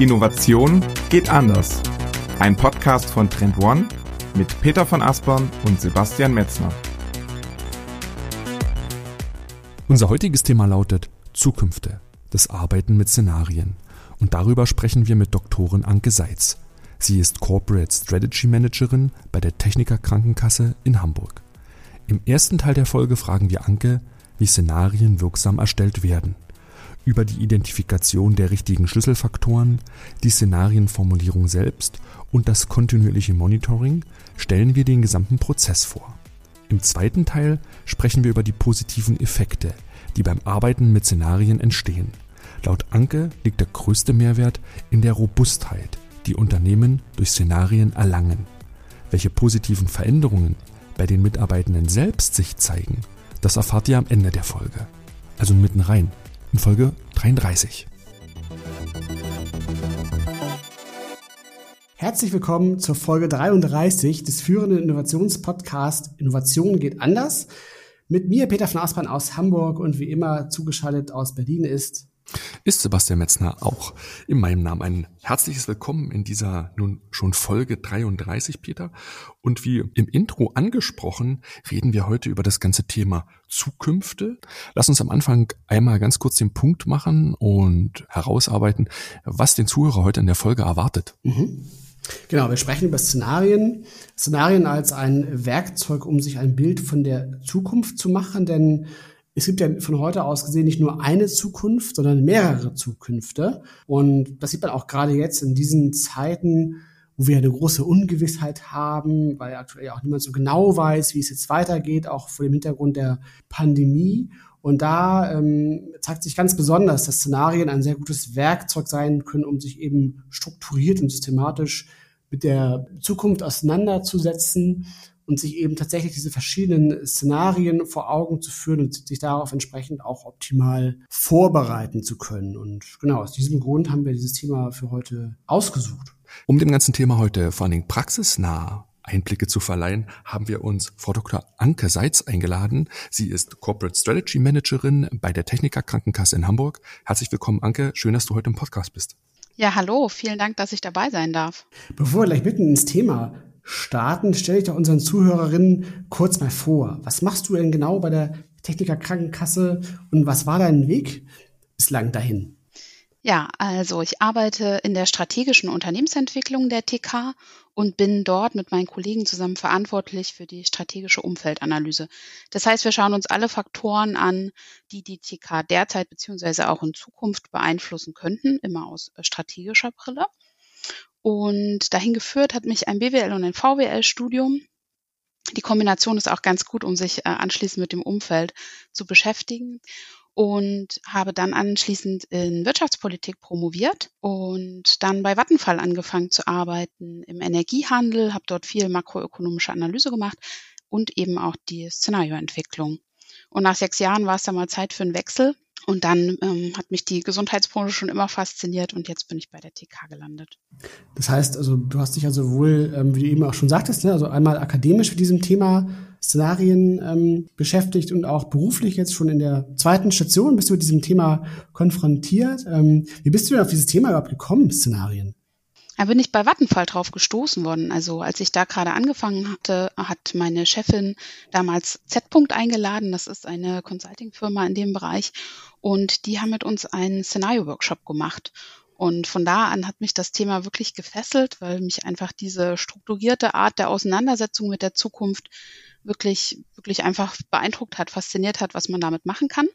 Innovation geht anders. Ein Podcast von Trend One mit Peter von Aspern und Sebastian Metzner. Unser heutiges Thema lautet Zukünfte, das Arbeiten mit Szenarien. Und darüber sprechen wir mit Doktorin Anke Seitz. Sie ist Corporate Strategy Managerin bei der Techniker Krankenkasse in Hamburg. Im ersten Teil der Folge fragen wir Anke, wie Szenarien wirksam erstellt werden – über die Identifikation der richtigen Schlüsselfaktoren, die Szenarienformulierung selbst und das kontinuierliche Monitoring stellen wir den gesamten Prozess vor. Im zweiten Teil sprechen wir über die positiven Effekte, die beim Arbeiten mit Szenarien entstehen. Laut Anke liegt der größte Mehrwert in der Robustheit, die Unternehmen durch Szenarien erlangen. Welche positiven Veränderungen bei den Mitarbeitenden selbst sich zeigen, das erfahrt ihr am Ende der Folge. Also mitten rein in Folge 33. Herzlich willkommen zur Folge 33 des führenden Innovationspodcasts Innovation geht anders. Mit mir Peter von Aspern aus Hamburg und wie immer zugeschaltet aus Berlin ist ist Sebastian Metzner auch in meinem Namen ein herzliches Willkommen in dieser nun schon Folge 33, Peter. Und wie im Intro angesprochen, reden wir heute über das ganze Thema Zukünfte. Lass uns am Anfang einmal ganz kurz den Punkt machen und herausarbeiten, was den Zuhörer heute in der Folge erwartet. Mhm. Genau, wir sprechen über Szenarien. Szenarien als ein Werkzeug, um sich ein Bild von der Zukunft zu machen, denn es gibt ja von heute aus gesehen nicht nur eine Zukunft, sondern mehrere Zukünfte. Und das sieht man auch gerade jetzt in diesen Zeiten, wo wir eine große Ungewissheit haben, weil aktuell ja auch niemand so genau weiß, wie es jetzt weitergeht, auch vor dem Hintergrund der Pandemie. Und da ähm, zeigt sich ganz besonders, dass Szenarien ein sehr gutes Werkzeug sein können, um sich eben strukturiert und systematisch mit der Zukunft auseinanderzusetzen und sich eben tatsächlich diese verschiedenen Szenarien vor Augen zu führen und sich darauf entsprechend auch optimal vorbereiten zu können. Und genau aus diesem Grund haben wir dieses Thema für heute ausgesucht. Um dem ganzen Thema heute vor allen Dingen praxisnah Einblicke zu verleihen, haben wir uns Frau Dr. Anke Seitz eingeladen. Sie ist Corporate Strategy Managerin bei der Techniker Krankenkasse in Hamburg. Herzlich willkommen, Anke. Schön, dass du heute im Podcast bist. Ja, hallo. Vielen Dank, dass ich dabei sein darf. Bevor wir gleich mitten ins Thema starten, stell dich doch unseren Zuhörerinnen kurz mal vor. Was machst du denn genau bei der Techniker Krankenkasse und was war dein Weg bislang dahin? Ja, also ich arbeite in der strategischen Unternehmensentwicklung der TK und bin dort mit meinen Kollegen zusammen verantwortlich für die strategische Umfeldanalyse. Das heißt, wir schauen uns alle Faktoren an, die die TK derzeit beziehungsweise auch in Zukunft beeinflussen könnten, immer aus strategischer Brille. Und dahin geführt hat mich ein BWL und ein VWL-Studium. Die Kombination ist auch ganz gut, um sich äh, anschließend mit dem Umfeld zu beschäftigen und habe dann anschließend in Wirtschaftspolitik promoviert und dann bei Vattenfall angefangen zu arbeiten im Energiehandel, habe dort viel makroökonomische Analyse gemacht und eben auch die Szenarioentwicklung. Und nach sechs Jahren war es dann mal Zeit für einen Wechsel und dann ähm, hat mich die Gesundheitsbranche schon immer fasziniert und jetzt bin ich bei der TK gelandet. Das heißt, also du hast dich also wohl, ähm, wie du eben auch schon sagtest, ne, also einmal akademisch mit diesem Thema Szenarien ähm, beschäftigt und auch beruflich jetzt schon in der zweiten Station bist du mit diesem Thema konfrontiert. Ähm, wie bist du denn auf dieses Thema überhaupt gekommen, Szenarien? Da bin ich bei Vattenfall drauf gestoßen worden. Also als ich da gerade angefangen hatte, hat meine Chefin damals Z-Punkt eingeladen. Das ist eine Consulting-Firma in dem Bereich. Und die haben mit uns einen Szenario-Workshop gemacht. Und von da an hat mich das Thema wirklich gefesselt, weil mich einfach diese strukturierte Art der Auseinandersetzung mit der Zukunft wirklich, wirklich einfach beeindruckt hat, fasziniert hat, was man damit machen kann.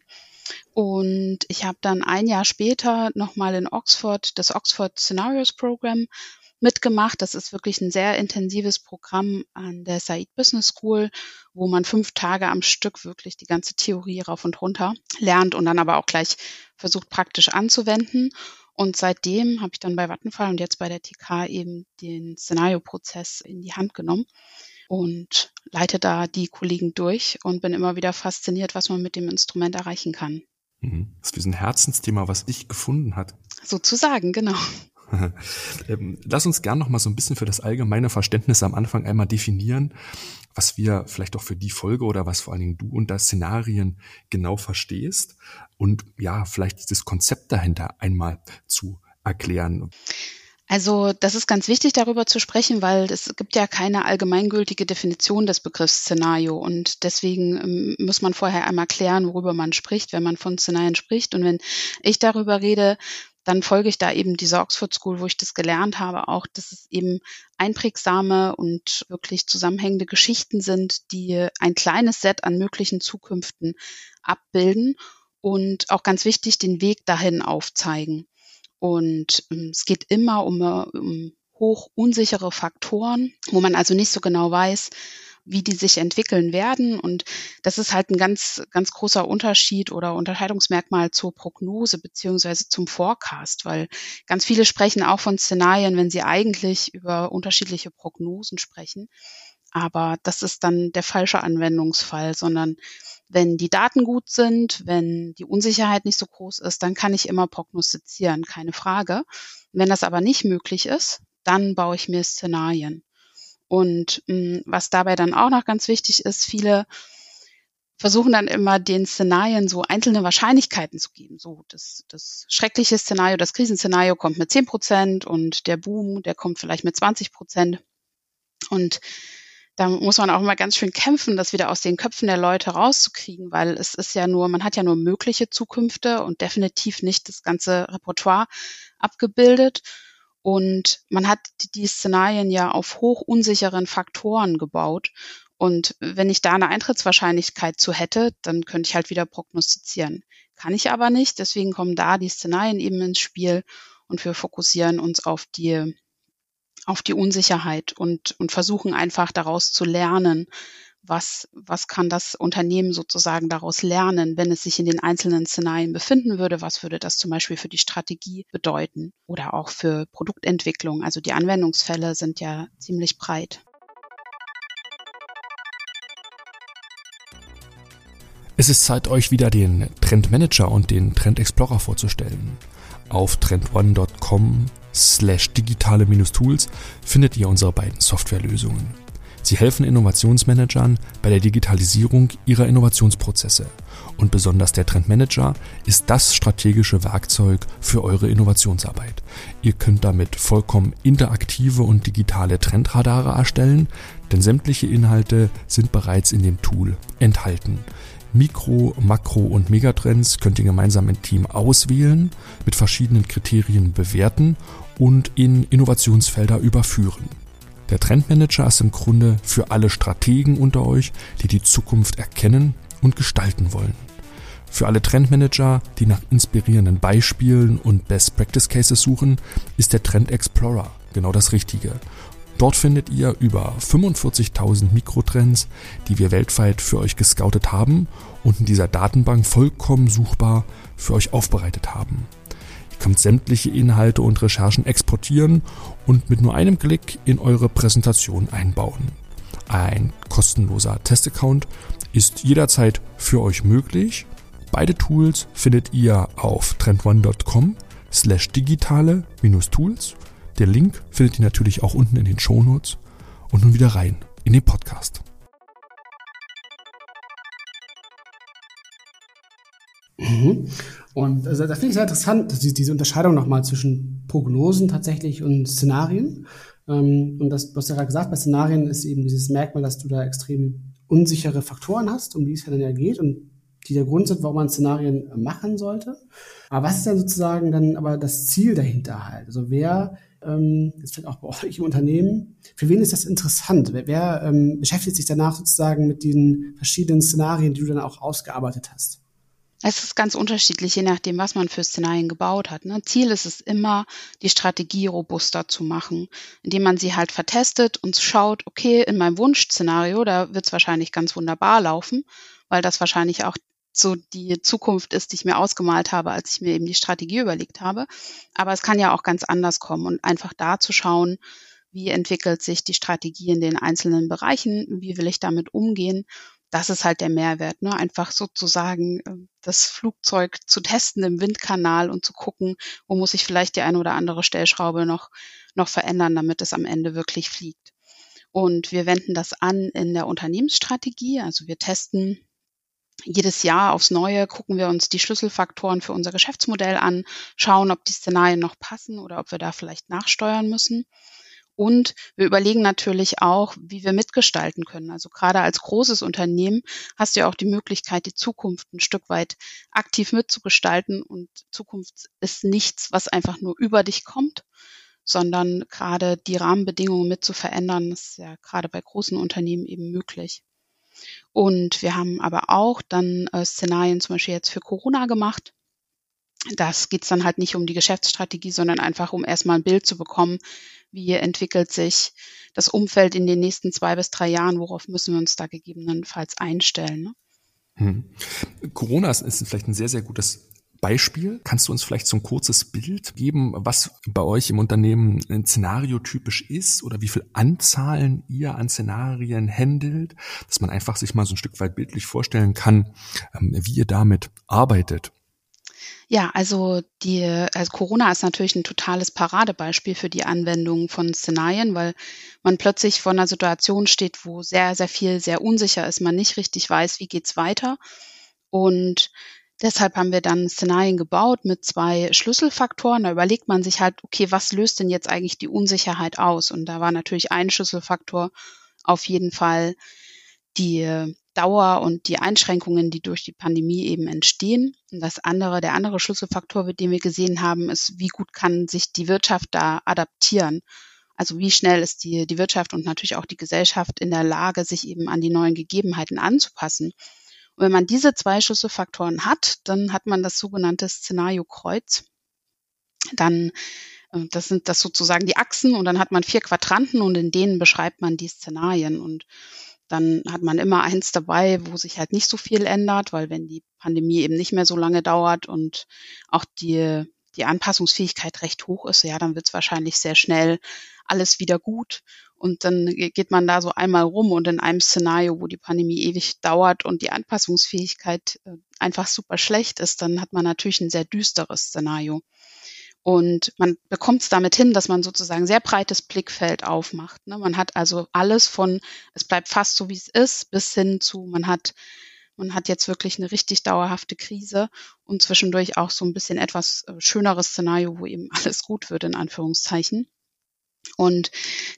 Und ich habe dann ein Jahr später nochmal in Oxford das Oxford Scenarios Program mitgemacht. Das ist wirklich ein sehr intensives Programm an der Said Business School, wo man fünf Tage am Stück wirklich die ganze Theorie rauf und runter lernt und dann aber auch gleich versucht praktisch anzuwenden. Und seitdem habe ich dann bei Vattenfall und jetzt bei der TK eben den Szenarioprozess in die Hand genommen und leite da die Kollegen durch und bin immer wieder fasziniert, was man mit dem Instrument erreichen kann. Mhm. Das ist wie ein Herzensthema, was dich gefunden hat. Sozusagen, genau. Ähm, lass uns gern noch mal so ein bisschen für das allgemeine Verständnis am Anfang einmal definieren, was wir vielleicht auch für die Folge oder was vor allen Dingen du unter Szenarien genau verstehst und ja, vielleicht dieses Konzept dahinter einmal zu erklären? Also das ist ganz wichtig, darüber zu sprechen, weil es gibt ja keine allgemeingültige Definition des Begriffs Szenario und deswegen ähm, muss man vorher einmal klären, worüber man spricht, wenn man von Szenarien spricht. Und wenn ich darüber rede, dann folge ich da eben dieser Oxford School, wo ich das gelernt habe, auch, dass es eben einprägsame und wirklich zusammenhängende Geschichten sind, die ein kleines Set an möglichen Zukünften abbilden und auch ganz wichtig, den Weg dahin aufzeigen. Und ähm, es geht immer um, um hoch unsichere Faktoren, wo man also nicht so genau weiß, wie die sich entwickeln werden. Und das ist halt ein ganz, ganz großer Unterschied oder Unterscheidungsmerkmal zur Prognose beziehungsweise zum Forecast, weil ganz viele sprechen auch von Szenarien, wenn sie eigentlich über unterschiedliche Prognosen sprechen. Aber das ist dann der falsche Anwendungsfall, sondern wenn die Daten gut sind, wenn die Unsicherheit nicht so groß ist, dann kann ich immer prognostizieren, keine Frage. Wenn das aber nicht möglich ist, dann baue ich mir Szenarien. Und mh, hm, was dabei dann auch noch ganz wichtig ist, viele versuchen dann immer den Szenarien so einzelne Wahrscheinlichkeiten zu geben. So, das, das schreckliche Szenario, das Krisenszenario kommt mit 10 Prozent und der Boom, der kommt vielleicht mit 20 Prozent. Und da muss man auch immer ganz schön kämpfen, das wieder aus den Köpfen der Leute rauszukriegen, weil es ist ja nur, man hat ja nur mögliche Zukünfte und definitiv nicht das ganze Repertoire abgebildet. Und man hat die Szenarien ja auf hoch unsicheren Faktoren gebaut. Und wenn ich da eine Eintrittswahrscheinlichkeit zu hätte, dann könnte ich halt wieder prognostizieren. Kann ich aber nicht. Deswegen kommen da die Szenarien eben ins Spiel und wir fokussieren uns auf die, auf die Unsicherheit und, und versuchen einfach daraus zu lernen, was, was kann das Unternehmen sozusagen daraus lernen, wenn es sich in den einzelnen Szenarien befinden würde? Was würde das zum Beispiel für die Strategie bedeuten oder auch für Produktentwicklung? Also die Anwendungsfälle sind ja ziemlich breit. Es ist Zeit, euch wieder den Trend Manager und den Trend Explorer vorzustellen. Auf trendone.com slash digitale-tools findet ihr unsere beiden Softwarelösungen. Sie helfen Innovationsmanagern bei der Digitalisierung ihrer Innovationsprozesse. Und besonders der Trendmanager ist das strategische Werkzeug für eure Innovationsarbeit. Ihr könnt damit vollkommen interaktive und digitale Trendradare erstellen, denn sämtliche Inhalte sind bereits in dem Tool enthalten. Mikro-, Makro- und Megatrends könnt ihr gemeinsam im Team auswählen, mit verschiedenen Kriterien bewerten und in Innovationsfelder überführen. Der Trendmanager ist im Grunde für alle Strategen unter euch, die die Zukunft erkennen und gestalten wollen. Für alle Trendmanager, die nach inspirierenden Beispielen und Best Practice Cases suchen, ist der Trend Explorer genau das Richtige. Dort findet ihr über 45.000 Mikrotrends, die wir weltweit für euch gescoutet haben und in dieser Datenbank vollkommen suchbar für euch aufbereitet haben. Ihr könnt sämtliche Inhalte und Recherchen exportieren und mit nur einem Klick in eure Präsentation einbauen. Ein kostenloser Testaccount ist jederzeit für euch möglich. Beide Tools findet ihr auf trendone.com slash digitale-tools. Der Link findet ihr natürlich auch unten in den Shownotes. Und nun wieder rein in den Podcast. Mhm. Und also, das finde ich sehr interessant, diese Unterscheidung nochmal zwischen Prognosen tatsächlich und Szenarien. Ähm, und das, du hast ja gerade gesagt, bei Szenarien ist eben dieses Merkmal, dass du da extrem unsichere Faktoren hast, um die es ja dann ja geht und die der Grund sind, warum man Szenarien machen sollte. Aber was ist denn sozusagen dann aber das Ziel dahinter halt? Also wer, ähm, jetzt vielleicht auch bei euch im Unternehmen, für wen ist das interessant? Wer, wer ähm, beschäftigt sich danach sozusagen mit den verschiedenen Szenarien, die du dann auch ausgearbeitet hast? Es ist ganz unterschiedlich, je nachdem, was man für Szenarien gebaut hat. Ne? Ziel ist es immer, die Strategie robuster zu machen, indem man sie halt vertestet und schaut, okay, in meinem Wunschszenario, da wird es wahrscheinlich ganz wunderbar laufen, weil das wahrscheinlich auch so die Zukunft ist, die ich mir ausgemalt habe, als ich mir eben die Strategie überlegt habe. Aber es kann ja auch ganz anders kommen und einfach da zu schauen, wie entwickelt sich die Strategie in den einzelnen Bereichen, wie will ich damit umgehen das ist halt der Mehrwert, ne? Einfach sozusagen ähm, das Flugzeug zu testen im Windkanal und zu gucken, wo muss ich vielleicht die eine oder andere Stellschraube noch, noch verändern, damit es am Ende wirklich fliegt. Und wir wenden das an in der Unternehmensstrategie. Also wir testen jedes Jahr aufs Neue gucken wir uns die Schlüsselfaktoren für unser Geschäftsmodell an, schauen, ob die Szenarien noch passen oder ob wir da vielleicht nachsteuern müssen. Und wir überlegen natürlich auch, wie wir mitgestalten können. Also gerade als großes Unternehmen hast du ja auch die Möglichkeit, die Zukunft ein Stück weit aktiv mitzugestalten. Und Zukunft ist nichts, was einfach nur über dich kommt, sondern gerade die Rahmenbedingungen mit zu verändern, ist ja gerade bei großen Unternehmen eben möglich. Und wir haben aber auch dann äh, Szenarien zum Beispiel jetzt für Corona gemacht. Das geht es dann halt nicht um die Geschäftsstrategie, sondern einfach um erstmal ein Bild zu bekommen, wie entwickelt sich das Umfeld in den nächsten zwei bis drei Jahren, worauf müssen wir uns da gegebenenfalls einstellen. Ne? Hm. Corona ist, vielleicht ein sehr, sehr gutes Beispiel. Kannst du uns vielleicht so ein kurzes Bild geben, was bei euch im Unternehmen ein Szenario typisch ist oder wie viel Anzahlen ihr an Szenarien handelt, dass man einfach sich mal so ein Stück weit bildlich vorstellen kann, ähm, wie ihr damit arbeitet? Ja, also die, also Corona ist natürlich ein totales Paradebeispiel für die Anwendung von Szenarien, weil man plötzlich vor einer Situation steht, wo sehr, sehr viel sehr unsicher ist, man nicht richtig weiß, wie geht's weiter. Und deshalb haben wir dann Szenarien gebaut mit zwei Schlüsselfaktoren. Da überlegt man sich halt, okay, was löst denn jetzt eigentlich die Unsicherheit aus? Und da war natürlich ein Schlüsselfaktor auf jeden Fall die Dauer und die Einschränkungen, die durch die Pandemie eben entstehen. Und das andere, der andere Schlüsselfaktor, den wir gesehen haben, ist, wie gut kann sich die Wirtschaft da adaptieren? Also wie schnell ist die, die Wirtschaft und natürlich auch die Gesellschaft in der Lage, sich eben an die neuen Gegebenheiten anzupassen? Und wenn man diese zwei Schlüsselfaktoren hat, dann hat man das sogenannte Szenario Kreuz. Dann äh, das sind das sozusagen die Achsen und dann hat man vier Quadranten und in denen beschreibt man die Szenarien. Und dann hat man immer eins dabei, wo sich halt nicht so viel ändert, weil wenn die Pandemie eben nicht mehr so lange dauert und auch die, die Anpassungsfähigkeit recht hoch ist, ja, dann wird es wahrscheinlich sehr schnell alles wieder gut. Und dann geht man da so einmal rum und in einem Szenario, wo die Pandemie ewig dauert und die Anpassungsfähigkeit äh, einfach super schlecht ist, dann hat man natürlich ein sehr düsteres Szenario. Und man bekommt es damit hin, dass man sozusagen sehr breites Blickfeld aufmacht. Ne? Man hat also alles von, es bleibt fast so, wie es ist, bis hin zu, man hat, man hat jetzt wirklich eine richtig dauerhafte Krise und zwischendurch auch so ein bisschen etwas äh, schöneres Szenario, wo eben alles gut wird, in Anführungszeichen. Und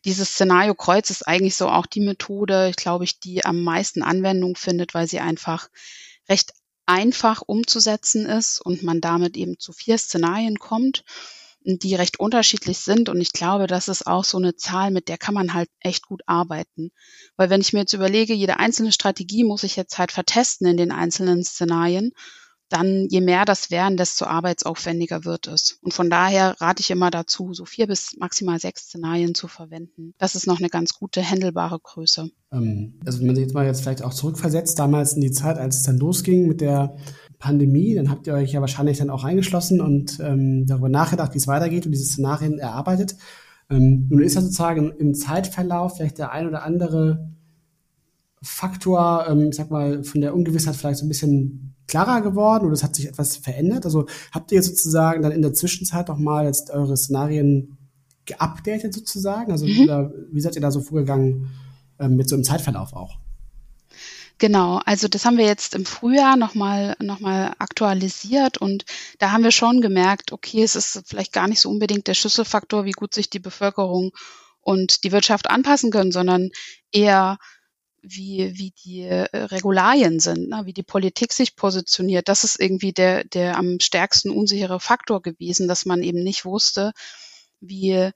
dieses Szenario Kreuz ist eigentlich so auch die Methode, glaube ich, die am meisten Anwendung findet, weil sie einfach recht einfach umzusetzen ist und man damit eben zu vier Szenarien kommt, die recht unterschiedlich sind. Und ich glaube, das ist auch so eine Zahl, mit der kann man halt echt gut arbeiten. Weil wenn ich mir jetzt überlege, jede einzelne Strategie muss ich jetzt halt vertesten in den einzelnen Szenarien dann je mehr das werden, desto arbeitsaufwendiger wird es. Und von daher rate ich immer dazu, so vier bis maximal sechs Szenarien zu verwenden. Das ist noch eine ganz gute, händelbare Größe. Ähm, also wenn man sich jetzt mal jetzt vielleicht auch zurückversetzt, damals in die Zeit, als es dann losging mit der Pandemie, dann habt ihr euch ja wahrscheinlich dann auch eingeschlossen und ähm, darüber nachgedacht, wie es weitergeht und diese Szenarien erarbeitet. Ähm, nun ist ja sozusagen im Zeitverlauf vielleicht der ein oder andere Faktor, ähm, ich sag mal, von der Ungewissheit vielleicht so ein bisschen klarer geworden oder es hat sich etwas verändert? Also habt ihr sozusagen dann in der Zwischenzeit noch mal jetzt eure Szenarien geupdatet sozusagen? Also mhm. wie seid ihr da so vorgegangen ähm, mit so einem Zeitverlauf auch? Genau, also das haben wir jetzt im Frühjahr nochmal noch mal aktualisiert und da haben wir schon gemerkt, okay, es ist vielleicht gar nicht so unbedingt der Schlüsselfaktor, wie gut sich die Bevölkerung und die Wirtschaft anpassen können, sondern eher wie, wie die äh, Regularien sind, ne, wie die Politik sich positioniert. Das ist irgendwie der, der am stärksten unsichere Faktor gewesen, dass man eben nicht wusste, wie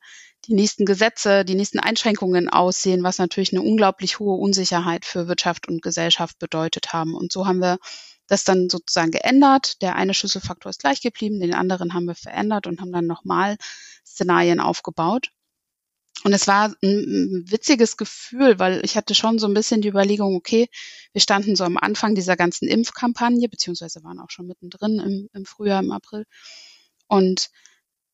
die nächsten Gesetze, die nächsten Einschränkungen aussehen, was natürlich eine unglaublich hohe Unsicherheit für Wirtschaft und Gesellschaft bedeutet haben. Und so haben wir das dann sozusagen geändert. Der eine Schlüsselfaktor ist gleich geblieben, den anderen haben wir verändert und haben dann nochmal Szenarien aufgebaut. Und es war ein witziges Gefühl, weil ich hatte schon so ein bisschen die Überlegung, okay, wir standen so am Anfang dieser ganzen Impfkampagne, beziehungsweise waren auch schon mittendrin im, im Frühjahr, im April. Und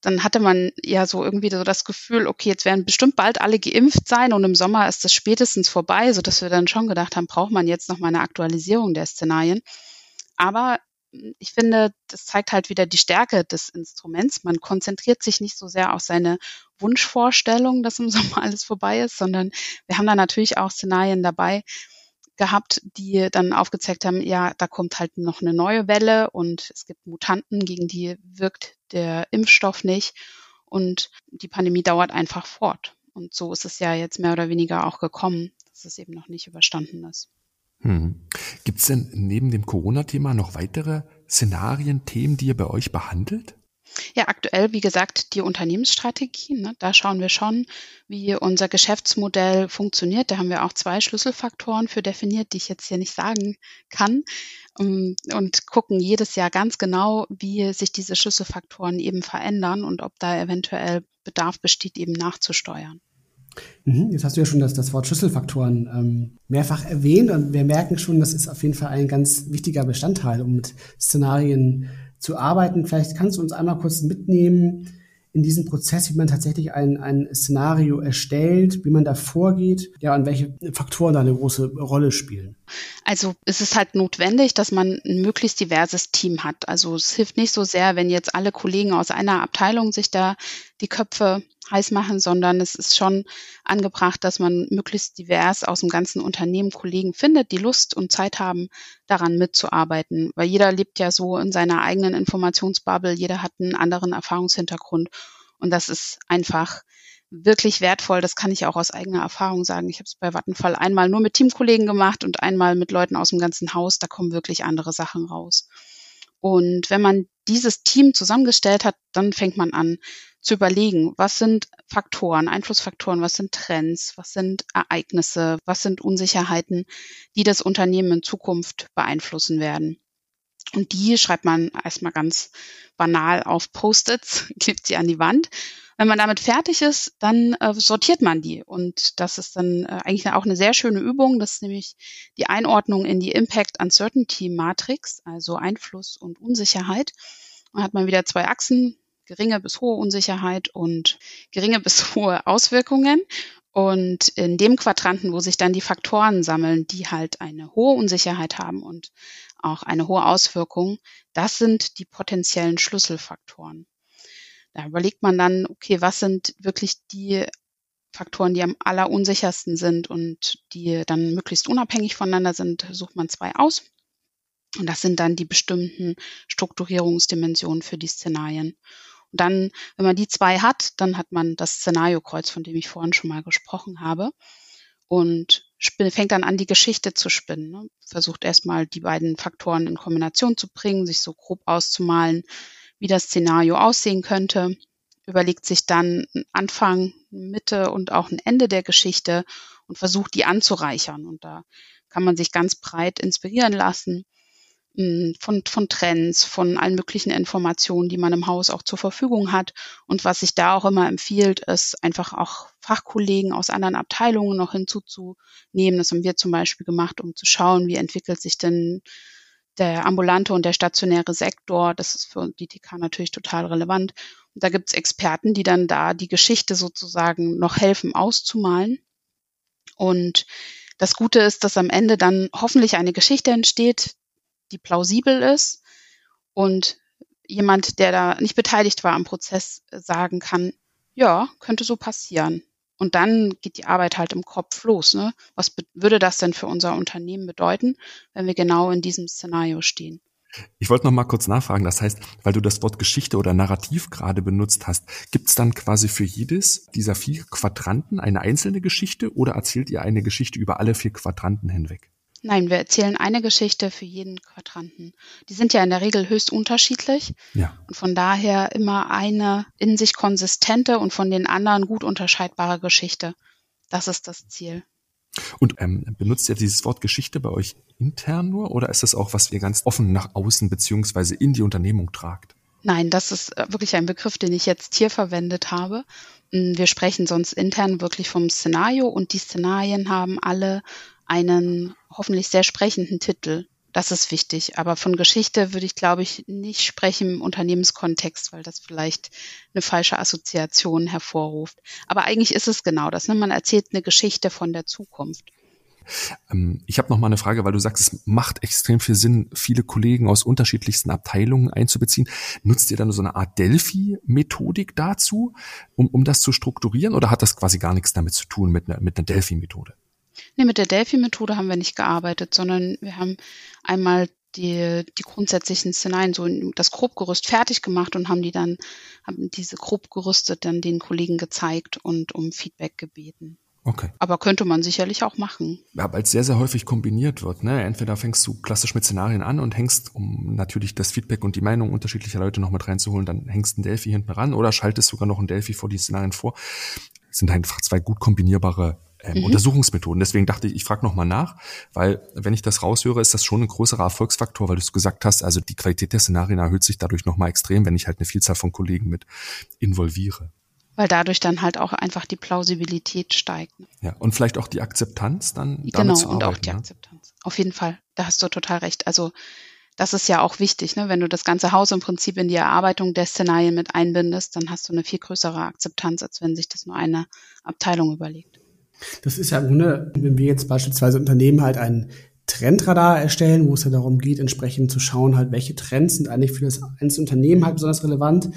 dann hatte man ja so irgendwie so das Gefühl, okay, jetzt werden bestimmt bald alle geimpft sein und im Sommer ist das spätestens vorbei, so dass wir dann schon gedacht haben, braucht man jetzt noch mal eine Aktualisierung der Szenarien. Aber ich finde, das zeigt halt wieder die Stärke des Instruments. Man konzentriert sich nicht so sehr auf seine Wunschvorstellung, dass im Sommer alles vorbei ist, sondern wir haben da natürlich auch Szenarien dabei, gehabt, die dann aufgezeigt haben, ja, da kommt halt noch eine neue Welle und es gibt Mutanten, gegen die wirkt der Impfstoff nicht und die Pandemie dauert einfach fort. Und so ist es ja jetzt mehr oder weniger auch gekommen, dass es eben noch nicht überstanden ist. Hm. Gibt es denn neben dem Corona-Thema noch weitere Szenarien, Themen, die ihr bei euch behandelt? Ja, aktuell, wie gesagt, die Unternehmensstrategie. Ne? Da schauen wir schon, wie unser Geschäftsmodell funktioniert. Da haben wir auch zwei Schlüsselfaktoren für definiert, die ich jetzt hier nicht sagen kann. Ähm, und gucken jedes Jahr ganz genau, wie sich diese Schlüsselfaktoren eben verändern und ob da eventuell Bedarf besteht, eben nachzusteuern. Mhm, jetzt hast du ja schon das, das Wort Schlüsselfaktoren ähm, mehrfach erwähnt und wir merken schon, das ist auf jeden Fall ein ganz wichtiger Bestandteil, um mit Szenarien zu arbeiten. Vielleicht kannst du uns einmal kurz mitnehmen in diesem Prozess, wie man tatsächlich ein, ein Szenario erstellt, wie man da vorgeht, ja, und welche Faktoren da eine große Rolle spielen. Also es ist halt notwendig, dass man ein möglichst diverses Team hat. Also es hilft nicht so sehr, wenn jetzt alle Kollegen aus einer Abteilung sich da die Köpfe heiß machen, sondern es ist schon angebracht, dass man möglichst divers aus dem ganzen Unternehmen Kollegen findet, die Lust und Zeit haben, daran mitzuarbeiten. Weil jeder lebt ja so in seiner eigenen Informationsbubble, jeder hat einen anderen Erfahrungshintergrund. Und das ist einfach wirklich wertvoll. Das kann ich auch aus eigener Erfahrung sagen. Ich habe es bei Vattenfall einmal nur mit Teamkollegen gemacht und einmal mit Leuten aus dem ganzen Haus. Da kommen wirklich andere Sachen raus. Und wenn man dieses Team zusammengestellt hat, dann fängt man an zu überlegen, was sind Faktoren, Einflussfaktoren, was sind Trends, was sind Ereignisse, was sind Unsicherheiten, die das Unternehmen in Zukunft beeinflussen werden. Und die schreibt man erstmal ganz banal auf Post-its, klebt sie an die Wand. Wenn man damit fertig ist, dann äh, sortiert man die. Und das ist dann äh, eigentlich auch eine sehr schöne Übung. Das ist nämlich die Einordnung in die Impact Uncertainty Matrix, also Einfluss und Unsicherheit. Dann hat man wieder zwei Achsen, geringe bis hohe Unsicherheit und geringe bis hohe Auswirkungen. Und in dem Quadranten, wo sich dann die Faktoren sammeln, die halt eine hohe Unsicherheit haben und auch eine hohe Auswirkung, das sind die potenziellen Schlüsselfaktoren. Da überlegt man dann, okay, was sind wirklich die Faktoren, die am allerunsichersten sind und die dann möglichst unabhängig voneinander sind, sucht man zwei aus. Und das sind dann die bestimmten Strukturierungsdimensionen für die Szenarien. Und dann, wenn man die zwei hat, dann hat man das Szenariokreuz, von dem ich vorhin schon mal gesprochen habe. Und fängt dann an, die Geschichte zu spinnen. Ne? Versucht erstmal die beiden Faktoren in Kombination zu bringen, sich so grob auszumalen, wie das Szenario aussehen könnte, überlegt sich dann einen Anfang, Mitte und auch ein Ende der Geschichte und versucht die anzureichern. Und da kann man sich ganz breit inspirieren lassen von, von Trends, von allen möglichen Informationen, die man im Haus auch zur Verfügung hat. Und was sich da auch immer empfiehlt, ist einfach auch Fachkollegen aus anderen Abteilungen noch hinzuzunehmen. Das haben wir zum Beispiel gemacht, um zu schauen, wie entwickelt sich denn der ambulante und der stationäre Sektor, das ist für die TK natürlich total relevant. Und da gibt es Experten, die dann da die Geschichte sozusagen noch helfen auszumalen. Und das Gute ist, dass am Ende dann hoffentlich eine Geschichte entsteht, die plausibel ist und jemand, der da nicht beteiligt war am Prozess, sagen kann, ja, könnte so passieren. Und dann geht die Arbeit halt im Kopf los. Ne? Was würde das denn für unser Unternehmen bedeuten, wenn wir genau in diesem Szenario stehen? Ich wollte noch mal kurz nachfragen. Das heißt, weil du das Wort Geschichte oder Narrativ gerade benutzt hast, gibt es dann quasi für jedes dieser vier Quadranten eine einzelne Geschichte oder erzählt ihr eine Geschichte über alle vier Quadranten hinweg? Nein, wir erzählen eine Geschichte für jeden Quadranten. Die sind ja in der Regel höchst unterschiedlich. Ja. Und von daher immer eine in sich konsistente und von den anderen gut unterscheidbare Geschichte. Das ist das Ziel. Und ähm, benutzt ihr dieses Wort Geschichte bei euch intern nur oder ist das auch, was ihr ganz offen nach außen beziehungsweise in die Unternehmung tragt? Nein, das ist äh, wirklich ein Begriff, den ich jetzt hier verwendet habe. Hm, wir sprechen sonst intern wirklich vom Szenario und die Szenarien haben alle einen hoffentlich sehr sprechenden Titel. Das ist wichtig. Aber von Geschichte würde ich, glaube ich, nicht sprechen im Unternehmenskontext, weil das vielleicht eine falsche Assoziation hervorruft. Aber eigentlich ist es genau das. Ne? Man erzählt eine Geschichte von der Zukunft. Ähm, ich habe noch mal eine Frage, weil du sagst, es macht extrem viel Sinn, viele Kollegen aus unterschiedlichsten Abteilungen einzubeziehen. Nutzt ihr dann so eine Art Delphi-Methodik dazu, um, um das zu strukturieren, oder hat das quasi gar nichts damit zu tun mit einer, mit einer Delphi-Methode? Nee, mit der Delphi-Methode haben wir nicht gearbeitet, sondern wir haben einmal die, die grundsätzlichen Szenarien, so das Grobgerüst fertig gemacht und haben die dann, haben diese Grobgerüste dann den Kollegen gezeigt und um Feedback gebeten. Okay. Aber könnte man sicherlich auch machen. Ja, weil es sehr, sehr häufig kombiniert wird. Ne? Entweder fängst du klassisch mit Szenarien an und hängst, um natürlich das Feedback und die Meinung unterschiedlicher Leute noch mit reinzuholen, dann hängst ein Delphi hinten ran oder schaltest sogar noch ein Delphi vor die Szenarien vor. Das sind einfach zwei gut kombinierbare ähm, mhm. Untersuchungsmethoden. Deswegen dachte ich, ich frage nochmal nach, weil wenn ich das raushöre, ist das schon ein größerer Erfolgsfaktor, weil du es gesagt hast, also die Qualität der Szenarien erhöht sich dadurch nochmal extrem, wenn ich halt eine Vielzahl von Kollegen mit involviere. Weil dadurch dann halt auch einfach die Plausibilität steigt. Ne? Ja, und vielleicht auch die Akzeptanz dann genau, zu arbeiten. Und auch die ne? Akzeptanz. Auf jeden Fall, da hast du total recht. Also das ist ja auch wichtig, ne? wenn du das ganze Haus im Prinzip in die Erarbeitung der Szenarien mit einbindest, dann hast du eine viel größere Akzeptanz, als wenn sich das nur eine Abteilung überlegt. Das ist ja im Grunde, wenn wir jetzt beispielsweise Unternehmen halt ein Trendradar erstellen, wo es ja darum geht, entsprechend zu schauen, halt, welche Trends sind eigentlich für das einzelne Unternehmen halt besonders relevant.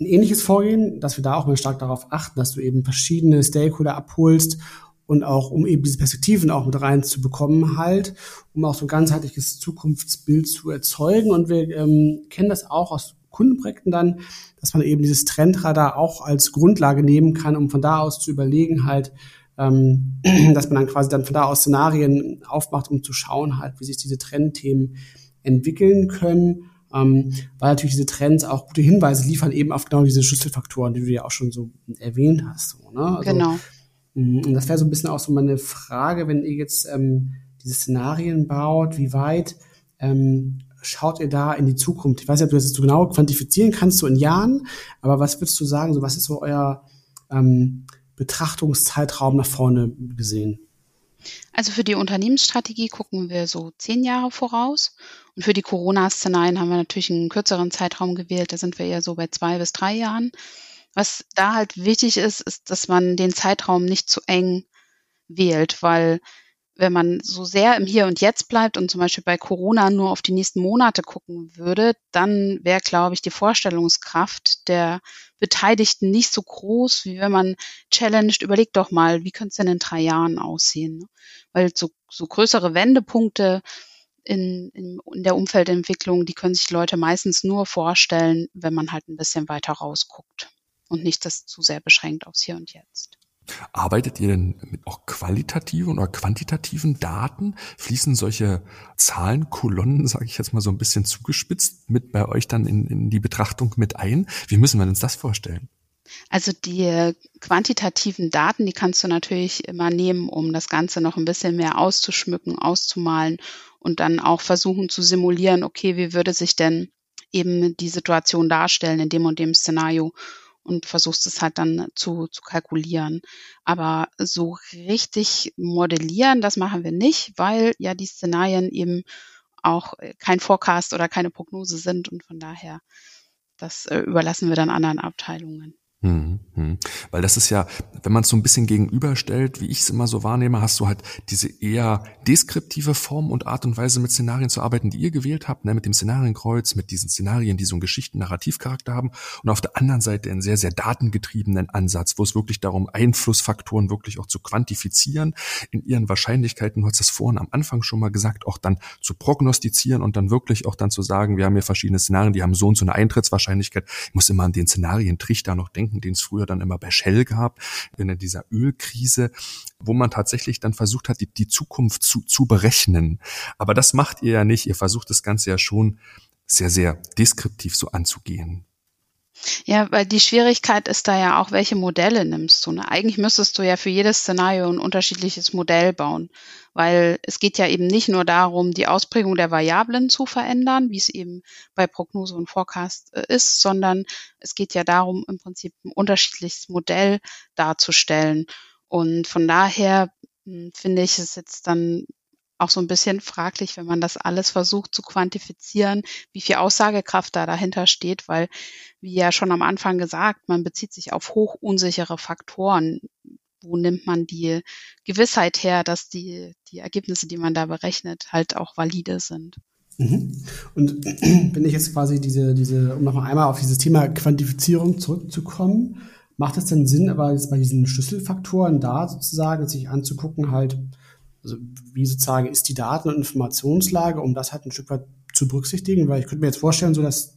Ein ähnliches Vorgehen, dass wir da auch mal stark darauf achten, dass du eben verschiedene Stakeholder abholst und auch um eben diese Perspektiven auch mit reinzubekommen halt, um auch so ein ganzheitliches Zukunftsbild zu erzeugen. Und wir ähm, kennen das auch aus Kundenprojekten dann, dass man eben dieses Trendradar auch als Grundlage nehmen kann, um von da aus zu überlegen halt, ähm, dass man dann quasi dann von da aus Szenarien aufmacht, um zu schauen halt, wie sich diese Trendthemen entwickeln können. Ähm, weil natürlich diese Trends auch gute Hinweise liefern eben auf genau diese Schlüsselfaktoren, die du ja auch schon so erwähnt hast. So, ne? also, genau. Mm, und das wäre so ein bisschen auch so meine Frage, wenn ihr jetzt ähm, diese Szenarien baut, wie weit ähm, schaut ihr da in die Zukunft? Ich weiß nicht, ob du das so genau quantifizieren kannst, so in Jahren, aber was würdest du sagen, so was ist so euer ähm, Betrachtungszeitraum nach vorne gesehen? Also für die Unternehmensstrategie gucken wir so zehn Jahre voraus. Und für die Corona-Szenarien haben wir natürlich einen kürzeren Zeitraum gewählt. Da sind wir eher so bei zwei bis drei Jahren. Was da halt wichtig ist, ist, dass man den Zeitraum nicht zu eng wählt, weil wenn man so sehr im Hier und Jetzt bleibt und zum Beispiel bei Corona nur auf die nächsten Monate gucken würde, dann wäre, glaube ich, die Vorstellungskraft der Beteiligten nicht so groß, wie wenn man challenged, überlegt doch mal, wie könnte es denn in drei Jahren aussehen? Weil so, so größere Wendepunkte in, in, in der Umfeldentwicklung, die können sich Leute meistens nur vorstellen, wenn man halt ein bisschen weiter rausguckt und nicht das zu sehr beschränkt aufs Hier und Jetzt. Arbeitet ihr denn mit auch qualitativen oder quantitativen Daten? Fließen solche Zahlenkolonnen, sage ich jetzt mal so ein bisschen zugespitzt, mit bei euch dann in, in die Betrachtung mit ein? Wie müssen wir uns das vorstellen? Also die quantitativen Daten, die kannst du natürlich immer nehmen, um das Ganze noch ein bisschen mehr auszuschmücken, auszumalen und dann auch versuchen zu simulieren, okay, wie würde sich denn eben die Situation darstellen in dem und dem Szenario und versuchst es halt dann zu, zu kalkulieren. Aber so richtig modellieren, das machen wir nicht, weil ja die Szenarien eben auch kein Forecast oder keine Prognose sind und von daher, das äh, überlassen wir dann anderen Abteilungen. Hm, hm. Weil das ist ja, wenn man es so ein bisschen gegenüberstellt, wie ich es immer so wahrnehme, hast du halt diese eher deskriptive Form und Art und Weise mit Szenarien zu arbeiten, die ihr gewählt habt, ne, mit dem Szenarienkreuz, mit diesen Szenarien, die so einen Geschichten-Narrativcharakter haben und auf der anderen Seite einen sehr, sehr datengetriebenen Ansatz, wo es wirklich darum, Einflussfaktoren wirklich auch zu quantifizieren, in ihren Wahrscheinlichkeiten, du hast das vorhin am Anfang schon mal gesagt, auch dann zu prognostizieren und dann wirklich auch dann zu sagen, wir haben hier verschiedene Szenarien, die haben so und so eine Eintrittswahrscheinlichkeit. Ich muss immer an den Szenarientrichter noch denken, denken, den es früher dann immer bei Shell gab, in dieser Ölkrise, wo man tatsächlich dann versucht hat, die, die Zukunft zu, zu berechnen. Aber das macht ihr ja nicht. Ihr versucht das Ganze ja schon sehr, sehr deskriptiv so anzugehen. Ja, weil die Schwierigkeit ist da ja auch, welche Modelle nimmst du. Ne? Eigentlich müsstest du ja für jedes Szenario ein unterschiedliches Modell bauen, weil es geht ja eben nicht nur darum, die Ausprägung der Variablen zu verändern, wie es eben bei Prognose und Forecast äh, ist, sondern es geht ja darum, im Prinzip ein unterschiedliches Modell darzustellen. Und von daher hm, finde ich es jetzt dann auch so ein bisschen fraglich, wenn man das alles versucht zu quantifizieren, wie viel Aussagekraft da dahinter steht, weil, wie ja schon am Anfang gesagt, man bezieht sich auf hoch unsichere Faktoren. Wo nimmt man die Gewissheit her, dass die, die Ergebnisse, die man da berechnet, halt auch valide sind? Mhm. Und wenn ich jetzt quasi diese, diese, um nochmal einmal auf dieses Thema Quantifizierung zurückzukommen, macht es denn Sinn, aber jetzt bei diesen Schlüsselfaktoren da sozusagen sich anzugucken, halt, Also wie sozusagen ist die Daten- und Informationslage, um das halt ein Stück weit zu berücksichtigen, weil ich könnte mir jetzt vorstellen, so dass,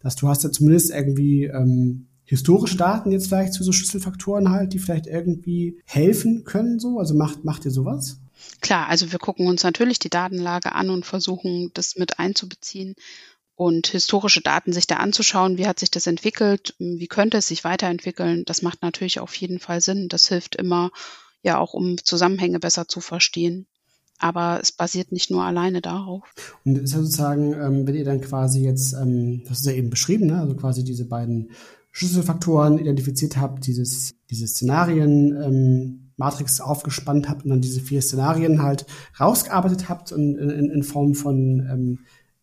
dass du hast ja zumindest irgendwie ähm, historische Daten jetzt vielleicht zu so Schlüsselfaktoren halt, die vielleicht irgendwie helfen können, so? Also macht, macht ihr sowas? Klar, also wir gucken uns natürlich die Datenlage an und versuchen, das mit einzubeziehen und historische Daten sich da anzuschauen, wie hat sich das entwickelt, wie könnte es sich weiterentwickeln, das macht natürlich auf jeden Fall Sinn. Das hilft immer, ja auch um Zusammenhänge besser zu verstehen. Aber es basiert nicht nur alleine darauf. Und ist ja sozusagen, ähm, wenn ihr dann quasi jetzt, ähm, das ist ja eben beschrieben, ne? also quasi diese beiden Schlüsselfaktoren identifiziert habt, dieses, diese Szenarien, ähm, aufgespannt habt und dann diese vier Szenarien halt rausgearbeitet habt und in, in Form von ähm,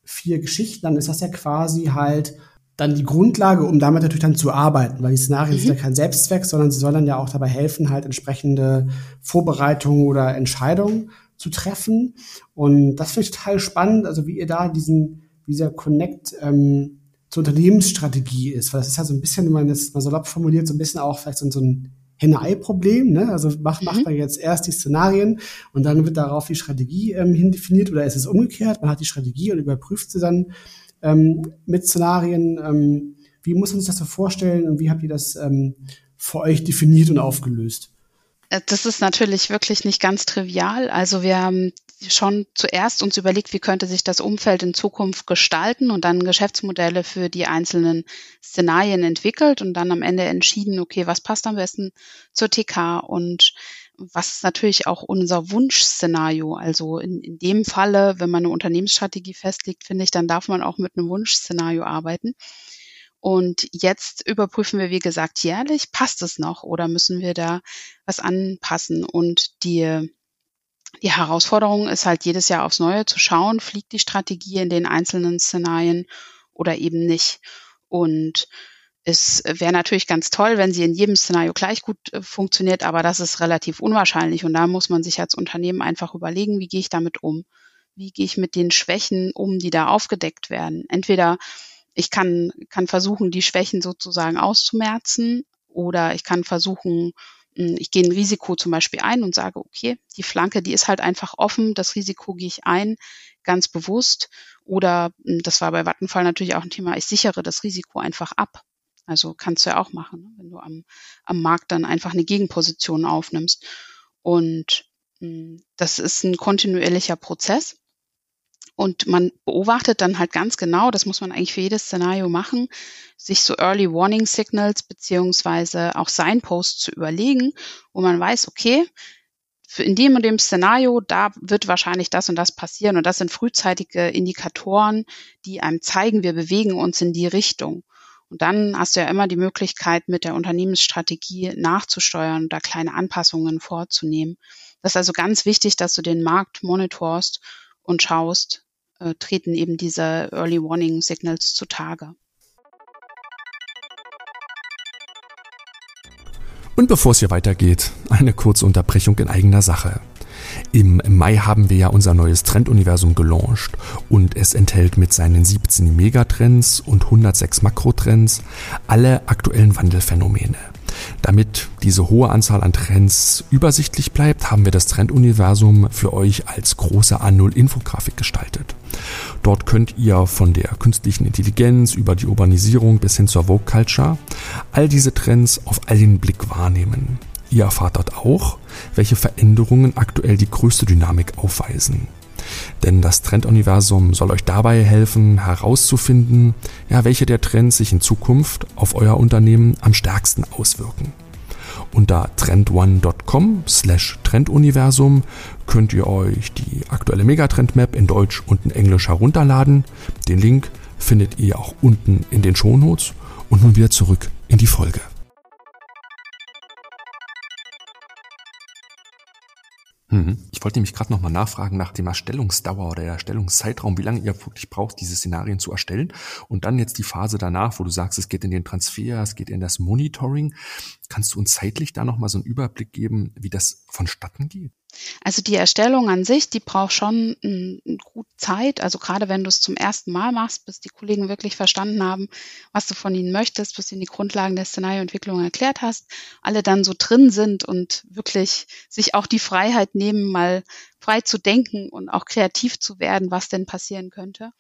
vier Geschichten, dann ist das ja quasi halt dann die Grundlage, um damit natürlich dann zu arbeiten, weil die Szenarien mhm. sind ja kein Selbstzweck, sondern sie sollen dann ja auch dabei helfen, halt entsprechende Vorbereitungen oder Entscheidungen zu treffen. Und das finde ich total spannend, also wie ihr da diesen, dieser Connect ähm, zur Unternehmensstrategie ist, weil das ist ja so ein bisschen, wenn man das mal salopp formuliert, so ein bisschen auch vielleicht so, so ein Henne-Ei-Problem. Ne? Also macht, macht mhm. man jetzt erst die Szenarien und dann wird darauf die Strategie ähm, hindefiniert oder ist es umgekehrt? Man hat die Strategie und überprüft sie dann ähm, mit Szenarien. Ähm, wie muss man sich das so vorstellen und wie habt ihr das ähm, für euch definiert und aufgelöst? Äh, das ist natürlich wirklich nicht ganz trivial. Also wir haben schon zuerst uns überlegt, wie könnte sich das Umfeld in Zukunft gestalten und dann Geschäftsmodelle für die einzelnen Szenarien entwickelt und dann am Ende entschieden, okay, was passt am besten zur TK und was natürlich auch unser Wunschszenario. Also in, in dem Falle, wenn man eine Unternehmensstrategie festlegt, finde ich, dann darf man auch mit einem Wunschszenario arbeiten. Und jetzt überprüfen wir, wie gesagt, jährlich, passt es noch oder müssen wir da was anpassen? Und die, die Herausforderung ist halt jedes Jahr aufs Neue zu schauen, fliegt die Strategie in den einzelnen Szenarien oder eben nicht. Und es wäre natürlich ganz toll, wenn sie in jedem Szenario gleich gut äh, funktioniert, aber das ist relativ unwahrscheinlich. Und da muss man sich als Unternehmen einfach überlegen, wie gehe ich damit um? Wie gehe ich mit den Schwächen um, die da aufgedeckt werden? Entweder ich kann, kann versuchen, die Schwächen sozusagen auszumerzen oder ich kann versuchen, hm, ich gehe ein Risiko zum Beispiel ein und sage, okay, die Flanke, die ist halt einfach offen, das Risiko gehe ich ein, ganz bewusst. Oder, hm, das war bei Vattenfall natürlich auch ein Thema, ich sichere das Risiko einfach ab. Also kannst du ja auch machen, ne, wenn du am, am Markt dann einfach eine Gegenposition aufnimmst. Und hm, das ist ein kontinuierlicher Prozess. Und man beobachtet dann halt ganz genau, das muss man eigentlich für jedes Szenario machen, sich so Early Warning Signals beziehungsweise auch Signposts zu überlegen, wo man weiß, okay, in dem und dem Szenario, da wird wahrscheinlich das und das passieren. Und das sind frühzeitige Indikatoren, die einem zeigen, wir bewegen uns in die Richtung. Und dann hast du ja immer die Möglichkeit, mit der Unternehmensstrategie nachzusteuern und da kleine Anpassungen vorzunehmen. Das ist also ganz wichtig, dass du den Markt monitorst und schaust, äh, treten eben diese Early Warning Signals zutage. Und bevor es hier weitergeht, eine kurze Unterbrechung in eigener Sache. Im Mai haben wir ja unser neues Trenduniversum gelauncht und es enthält mit seinen 17 Megatrends und 106 Makrotrends alle aktuellen Wandelphänomene. Damit diese hohe Anzahl an Trends übersichtlich bleibt, haben wir das Trenduniversum für euch als große A0-Infografik gestaltet. Dort könnt ihr von der künstlichen Intelligenz über die Urbanisierung bis hin zur Vogue Culture all diese Trends auf einen Blick wahrnehmen. Ihr erfahrt dort auch, welche Veränderungen aktuell die größte Dynamik aufweisen. Denn das Trenduniversum soll euch dabei helfen, herauszufinden, ja, welche der Trends sich in Zukunft auf euer Unternehmen am stärksten auswirken. Unter trendone.com slash Trenduniversum könnt ihr euch die aktuelle Megatrend-Map in Deutsch und in Englisch herunterladen. Den Link findet ihr auch unten in den Shownotes. Und nun wieder zurück in die Folge. Ich wollte nämlich gerade nochmal nachfragen nach dem Erstellungsdauer oder der Erstellungszeitraum, wie lange ihr wirklich braucht, diese Szenarien zu erstellen. Und dann jetzt die Phase danach, wo du sagst, es geht in den Transfer, es geht in das Monitoring. Kannst du uns zeitlich da nochmal so einen Überblick geben, wie das vonstatten geht? Also die Erstellung an sich, die braucht schon m, gut Zeit. Also gerade wenn du es zum ersten Mal machst, bis die Kollegen wirklich verstanden haben, was du von ihnen möchtest, bis du ihnen die Grundlagen der Szenarioentwicklung erklärt hast, alle dann so drin sind und wirklich sich auch die Freiheit nehmen, mal frei zu denken und auch kreativ zu werden, was denn passieren könnte.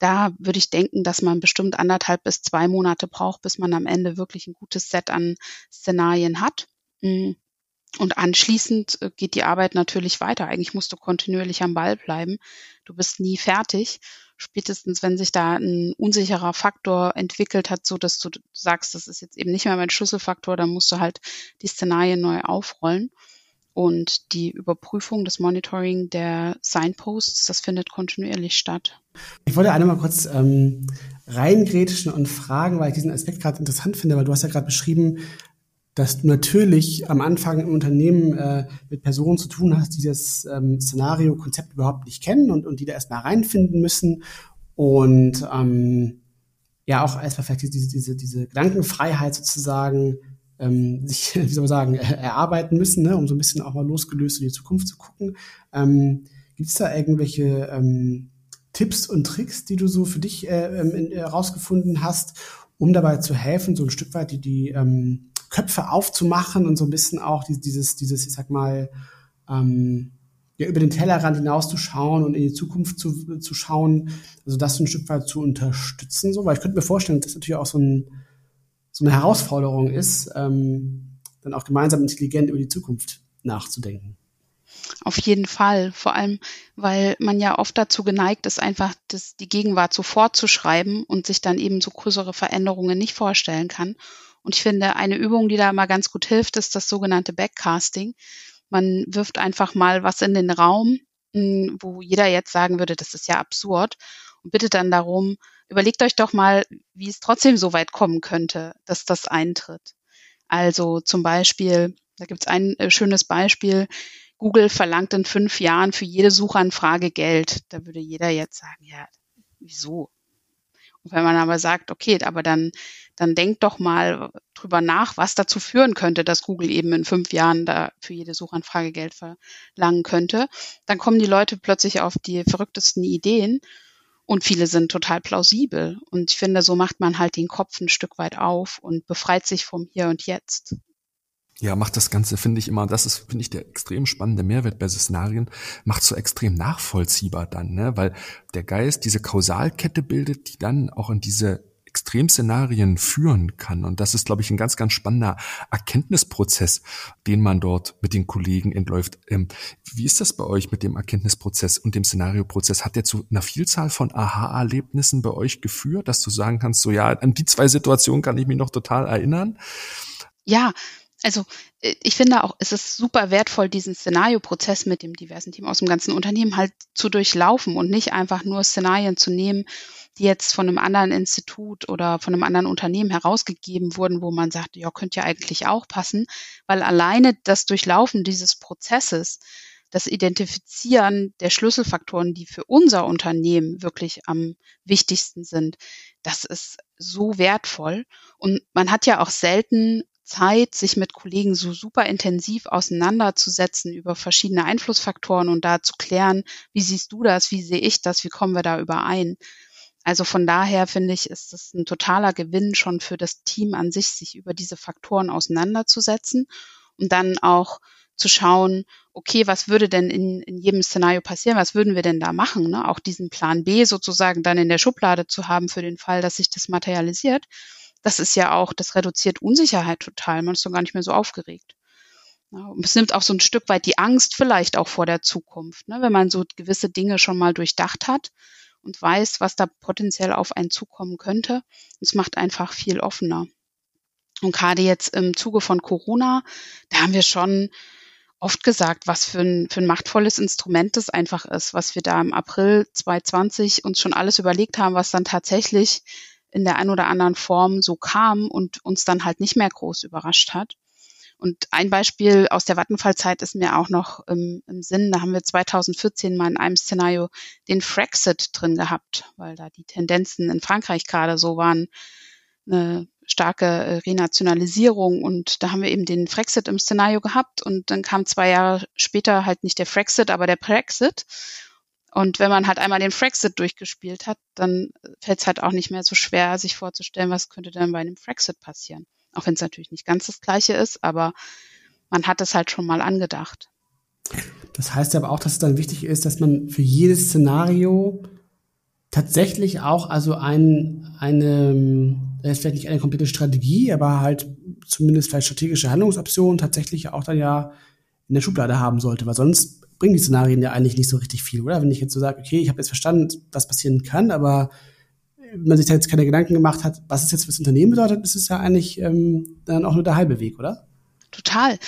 Da würde ich denken, dass man bestimmt anderthalb bis zwei Monate braucht, bis man am Ende wirklich ein gutes Set an Szenarien hat. Mm. Und anschließend äh, geht die Arbeit natürlich weiter. Eigentlich musst du kontinuierlich am Ball bleiben. Du bist nie fertig. Spätestens, wenn sich da ein unsicherer Faktor entwickelt hat, so dass du sagst, das ist jetzt eben nicht mehr mein Schlüsselfaktor, dann musst du halt die Szenarien neu aufrollen. Und die Überprüfung, das Monitoring der Signposts, das findet kontinuierlich statt. Ich wollte einmal kurz ähm, reingrätschen und fragen, weil ich diesen Aspekt gerade interessant finde, weil du hast ja gerade beschrieben, dass du natürlich am Anfang im Unternehmen äh, mit Personen zu tun hast, die das ähm, Szenario-Konzept überhaupt nicht kennen und, und die da erstmal reinfinden müssen und ähm, ja auch erstmal vielleicht diese, diese, diese Gedankenfreiheit sozusagen ähm, sich, wie soll man sagen, erarbeiten müssen, ne, um so ein bisschen auch mal losgelöst in die Zukunft zu gucken. Ähm, Gibt es da irgendwelche ähm, Tipps und Tricks, die du so für dich äh, herausgefunden äh, hast, um dabei zu helfen, so ein Stück weit die, die ähm, Köpfe aufzumachen und so ein bisschen auch dieses, dieses, ich sag mal, ähm, ja, über den Tellerrand hinaus zu schauen und in die Zukunft zu, zu schauen, also das ein Stück weit zu unterstützen, so, weil ich könnte mir vorstellen, dass das natürlich auch so, ein, so eine Herausforderung ist, ähm, dann auch gemeinsam intelligent über die Zukunft nachzudenken. Auf jeden Fall, vor allem, weil man ja oft dazu geneigt ist, einfach das, die Gegenwart so fortzuschreiben und sich dann eben so größere Veränderungen nicht vorstellen kann. Und ich finde, eine Übung, die da mal ganz gut hilft, ist das sogenannte Backcasting. Man wirft einfach mal was in den Raum, hm, wo jeder jetzt sagen würde, das ist ja absurd und bittet dann darum, überlegt euch doch mal, wie es trotzdem so weit kommen könnte, dass das eintritt. Also zum Beispiel, da gibt es ein äh, schönes Beispiel, Google verlangt in fünf Jahren für jede Suchanfrage Geld. Da würde jeder jetzt sagen, ja, wieso? Und wenn man aber sagt, okay, aber dann, dann denkt doch mal drüber nach, was dazu führen könnte, dass Google eben in fünf Jahren da für jede Suchanfrage Geld verlangen könnte, dann kommen die Leute plötzlich auf die verrücktesten Ideen und viele sind total plausibel. Und ich finde, so macht man halt den Kopf ein Stück weit auf und befreit sich vom Hier und Jetzt. Ja, macht das Ganze, finde ich immer, das ist, finde ich, der extrem spannende Mehrwert bei Szenarien, macht so extrem nachvollziehbar dann, ne? weil der Geist diese Kausalkette bildet, die dann auch in diese Extremszenarien führen kann. Und das ist, glaube ich, ein ganz, ganz spannender Erkenntnisprozess, den man dort mit den Kollegen entläuft. Ähm, wie ist das bei euch mit dem Erkenntnisprozess und dem Szenarioprozess? Hat der zu einer Vielzahl von Aha-Erlebnissen bei euch geführt, dass du sagen kannst, so ja, an die zwei Situationen kann ich mich noch total erinnern? Ja, also äh, ich finde auch, es ist super wertvoll, diesen Szenarioprozess mit dem diversen Team aus dem ganzen Unternehmen halt zu durchlaufen und nicht einfach nur Szenarien zu nehmen, die jetzt von einem anderen Institut oder von einem anderen Unternehmen herausgegeben wurden, wo man sagt, ja, könnte ja eigentlich auch passen, weil alleine das Durchlaufen dieses Prozesses, das Identifizieren der Schlüsselfaktoren, die für unser Unternehmen wirklich am wichtigsten sind, das ist so wertvoll. Und man hat ja auch selten Zeit, sich mit Kollegen so super intensiv auseinanderzusetzen über verschiedene Einflussfaktoren und da zu klären, wie siehst du das, wie sehe ich das, wie kommen wir da überein. Also von daher finde ich, ist es ein totaler Gewinn schon für das Team an sich, sich über diese Faktoren auseinanderzusetzen und dann auch zu schauen, okay, was würde denn in, in jedem Szenario passieren, was würden wir denn da machen, ne? auch diesen Plan B sozusagen dann in der Schublade zu haben für den Fall, dass sich das materialisiert das ist ja auch, das reduziert Unsicherheit total. Man ist doch gar nicht mehr so aufgeregt. Und es nimmt auch so ein Stück weit die Angst vielleicht auch vor der Zukunft, ne? wenn man so gewisse Dinge schon mal durchdacht hat und weiß, was da potenziell auf einen zukommen könnte. Es macht einfach viel offener. Und gerade jetzt im Zuge von Corona, da haben wir schon oft gesagt, was für ein, für ein machtvolles Instrument das einfach ist, was wir da im April 2020 uns schon alles überlegt haben, was dann tatsächlich in der einen oder anderen Form so kam und uns dann halt nicht mehr groß überrascht hat. Und ein Beispiel aus der Vattenfall-Zeit ist mir auch noch im, im Sinn. Da haben wir 2014 mal in einem Szenario den Frexit drin gehabt, weil da die Tendenzen in Frankreich gerade so waren, eine starke äh, Renationalisierung und da haben wir eben den Frexit im Szenario gehabt und dann kam zwei Jahre später halt nicht der Frexit, aber der Brexit. Und wenn man halt einmal den Frexit durchgespielt hat, dann fällt es halt auch nicht mehr so schwer, sich vorzustellen, was könnte denn bei einem Frexit passieren. Auch wenn es natürlich nicht ganz das gleiche ist, aber man hat es halt schon mal angedacht. Das heißt aber auch, dass es dann wichtig ist, dass man für jedes Szenario tatsächlich auch also ein, eine, das ist vielleicht nicht eine komplette Strategie, aber halt zumindest vielleicht strategische Handlungsoptionen tatsächlich auch dann ja in der Schublade haben sollte, weil sonst bringen die Szenarien ja eigentlich nicht so richtig viel, oder? Wenn ich jetzt so sage, okay, ich habe jetzt verstanden, was passieren kann, aber man sich da jetzt keine Gedanken gemacht hat, was es jetzt fürs Unternehmen bedeutet, ist es ja eigentlich ähm, dann auch nur der halbe Weg, oder? Total.